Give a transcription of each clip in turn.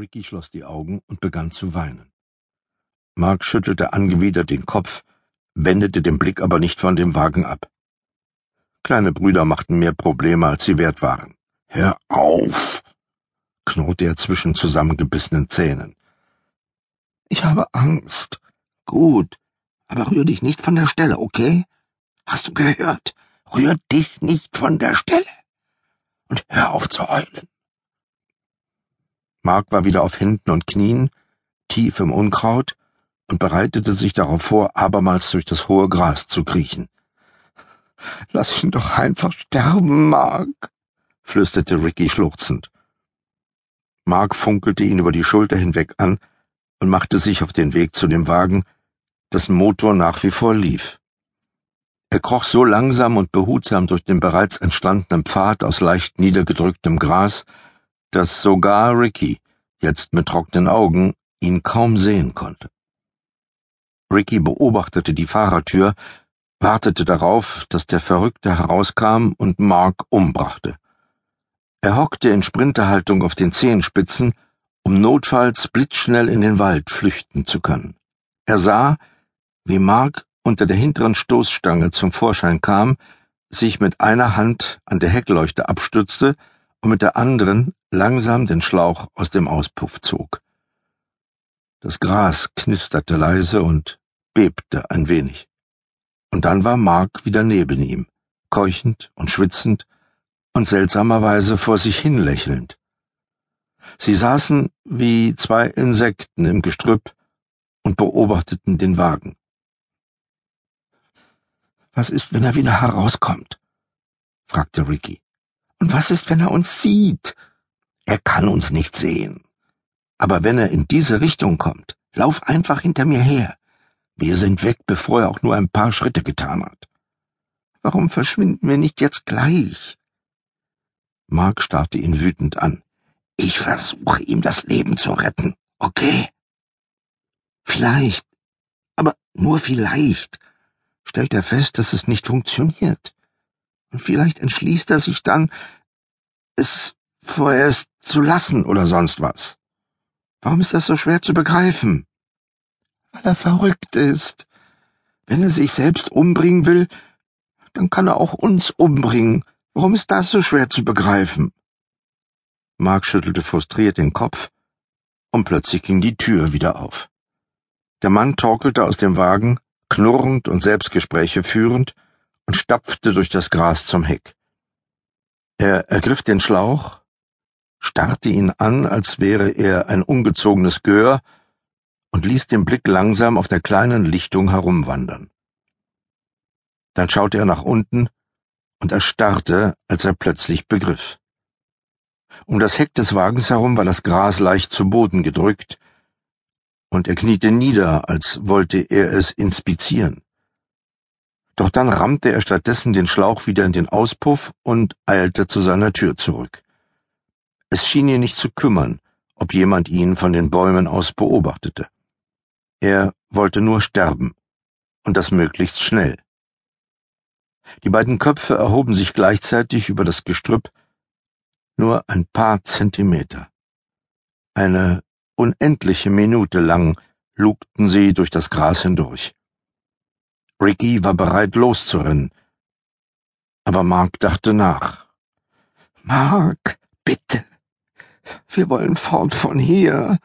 Ricky schloss die Augen und begann zu weinen. Mark schüttelte angewidert den Kopf, wendete den Blick aber nicht von dem Wagen ab. Kleine Brüder machten mehr Probleme, als sie wert waren. Hör auf! knurrte er zwischen zusammengebissenen Zähnen. Ich habe Angst. Gut, aber rühr dich nicht von der Stelle, okay? Hast du gehört? Rühr dich nicht von der Stelle. Und hör auf zu heulen. Mark war wieder auf Händen und Knien, tief im Unkraut, und bereitete sich darauf vor, abermals durch das hohe Gras zu kriechen. Lass ihn doch einfach sterben, Mark, flüsterte Ricky schluchzend. Mark funkelte ihn über die Schulter hinweg an und machte sich auf den Weg zu dem Wagen, dessen Motor nach wie vor lief. Er kroch so langsam und behutsam durch den bereits entstandenen Pfad aus leicht niedergedrücktem Gras, dass sogar Ricky, jetzt mit trockenen Augen, ihn kaum sehen konnte. Ricky beobachtete die Fahrertür, wartete darauf, dass der Verrückte herauskam und Mark umbrachte. Er hockte in Sprinterhaltung auf den Zehenspitzen, um notfalls blitzschnell in den Wald flüchten zu können. Er sah, wie Mark unter der hinteren Stoßstange zum Vorschein kam, sich mit einer Hand an der Heckleuchte abstützte und mit der anderen langsam den Schlauch aus dem Auspuff zog. Das Gras knisterte leise und bebte ein wenig. Und dann war Mark wieder neben ihm, keuchend und schwitzend und seltsamerweise vor sich hin lächelnd. Sie saßen wie zwei Insekten im Gestrüpp und beobachteten den Wagen. Was ist, wenn er wieder herauskommt? fragte Ricky. Und was ist, wenn er uns sieht? Er kann uns nicht sehen. Aber wenn er in diese Richtung kommt, lauf einfach hinter mir her. Wir sind weg, bevor er auch nur ein paar Schritte getan hat. Warum verschwinden wir nicht jetzt gleich? Mark starrte ihn wütend an. Ich versuche ihm das Leben zu retten, okay? Vielleicht, aber nur vielleicht stellt er fest, dass es nicht funktioniert. Und vielleicht entschließt er sich dann, es vorerst zu lassen oder sonst was. Warum ist das so schwer zu begreifen? Weil er verrückt ist. Wenn er sich selbst umbringen will, dann kann er auch uns umbringen. Warum ist das so schwer zu begreifen? Mark schüttelte frustriert den Kopf, und plötzlich ging die Tür wieder auf. Der Mann torkelte aus dem Wagen, knurrend und Selbstgespräche führend, und stapfte durch das Gras zum Heck. Er ergriff den Schlauch, starrte ihn an, als wäre er ein ungezogenes Gör, und ließ den Blick langsam auf der kleinen Lichtung herumwandern. Dann schaute er nach unten und erstarrte, als er plötzlich begriff. Um das Heck des Wagens herum war das Gras leicht zu Boden gedrückt, und er kniete nieder, als wollte er es inspizieren. Doch dann rammte er stattdessen den Schlauch wieder in den Auspuff und eilte zu seiner Tür zurück. Es schien ihn nicht zu kümmern, ob jemand ihn von den Bäumen aus beobachtete. Er wollte nur sterben, und das möglichst schnell. Die beiden Köpfe erhoben sich gleichzeitig über das Gestrüpp, nur ein paar Zentimeter. Eine unendliche Minute lang lugten sie durch das Gras hindurch. Ricky war bereit loszurennen, aber Mark dachte nach. Mark, bitte. Wir wollen fort von hier,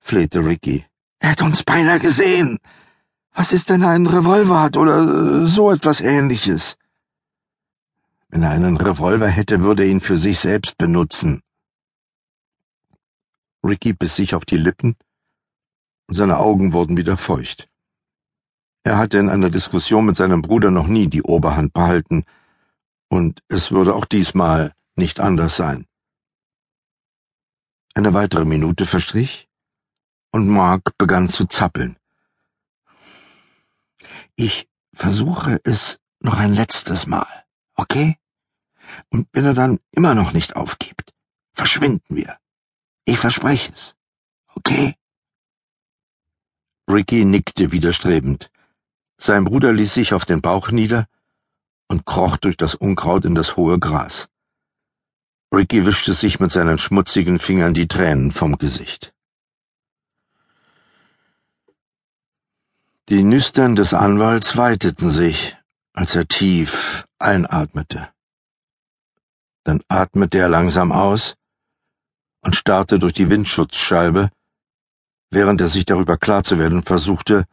flehte Ricky. Er hat uns beinahe gesehen. Was ist, wenn er einen Revolver hat oder so etwas ähnliches? Wenn er einen Revolver hätte, würde er ihn für sich selbst benutzen. Ricky biss sich auf die Lippen, und seine Augen wurden wieder feucht. Er hatte in einer Diskussion mit seinem Bruder noch nie die Oberhand behalten, und es würde auch diesmal nicht anders sein. Eine weitere Minute verstrich, und Mark begann zu zappeln. Ich versuche es noch ein letztes Mal, okay? Und wenn er dann immer noch nicht aufgibt, verschwinden wir. Ich verspreche es. Okay? Ricky nickte widerstrebend. Sein Bruder ließ sich auf den Bauch nieder und kroch durch das Unkraut in das hohe Gras. Ricky wischte sich mit seinen schmutzigen Fingern die Tränen vom Gesicht. Die Nüstern des Anwalts weiteten sich, als er tief einatmete. Dann atmete er langsam aus und starrte durch die Windschutzscheibe, während er sich darüber klar zu werden versuchte,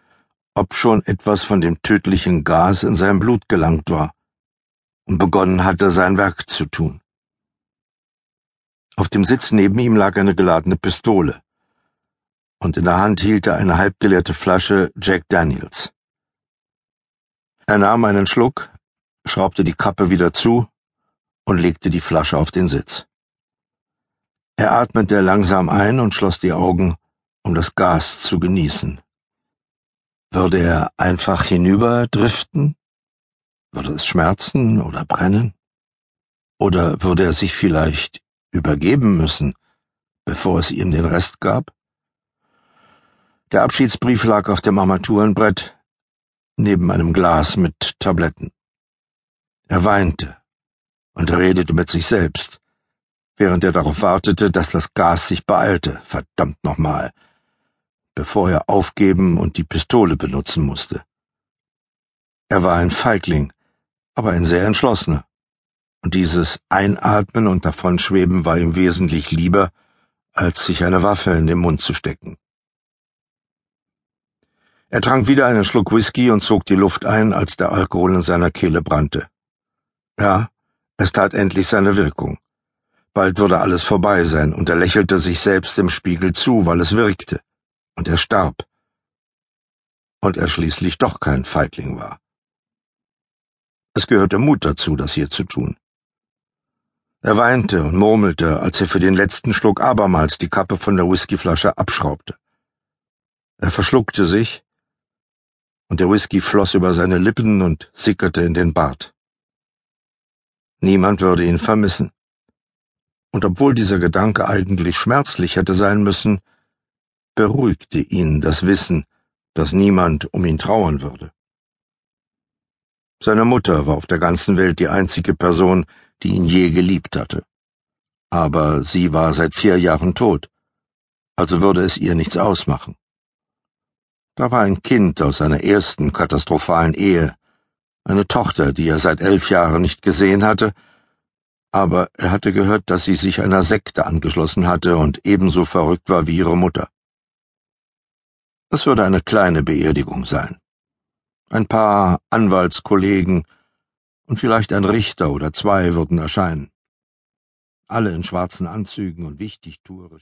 ob schon etwas von dem tödlichen Gas in sein Blut gelangt war und begonnen hatte, sein Werk zu tun. Auf dem Sitz neben ihm lag eine geladene Pistole, und in der Hand hielt er eine halbgeleerte Flasche Jack Daniels. Er nahm einen Schluck, schraubte die Kappe wieder zu und legte die Flasche auf den Sitz. Er atmete langsam ein und schloss die Augen, um das Gas zu genießen. Würde er einfach hinüberdriften? Würde es schmerzen oder brennen? Oder würde er sich vielleicht übergeben müssen, bevor es ihm den Rest gab? Der Abschiedsbrief lag auf dem Armaturenbrett neben einem Glas mit Tabletten. Er weinte und redete mit sich selbst, während er darauf wartete, dass das Gas sich beeilte, verdammt nochmal, bevor er aufgeben und die Pistole benutzen musste. Er war ein Feigling, aber ein sehr entschlossener und dieses Einatmen und Davonschweben war ihm wesentlich lieber, als sich eine Waffe in den Mund zu stecken. Er trank wieder einen Schluck Whisky und zog die Luft ein, als der Alkohol in seiner Kehle brannte. Ja, es tat endlich seine Wirkung. Bald würde alles vorbei sein, und er lächelte sich selbst im Spiegel zu, weil es wirkte. Und er starb. Und er schließlich doch kein Feigling war. Es gehörte Mut dazu, das hier zu tun. Er weinte und murmelte, als er für den letzten Schluck abermals die Kappe von der Whiskyflasche abschraubte. Er verschluckte sich, und der Whisky floss über seine Lippen und sickerte in den Bart. Niemand würde ihn vermissen. Und obwohl dieser Gedanke eigentlich schmerzlich hätte sein müssen, beruhigte ihn das Wissen, dass niemand um ihn trauern würde. Seine Mutter war auf der ganzen Welt die einzige Person, die ihn je geliebt hatte. Aber sie war seit vier Jahren tot, also würde es ihr nichts ausmachen. Da war ein Kind aus seiner ersten katastrophalen Ehe, eine Tochter, die er seit elf Jahren nicht gesehen hatte, aber er hatte gehört, dass sie sich einer Sekte angeschlossen hatte und ebenso verrückt war wie ihre Mutter. Es würde eine kleine Beerdigung sein. Ein paar Anwaltskollegen, und vielleicht ein Richter oder zwei würden erscheinen. Alle in schwarzen Anzügen und wichtig tuerisch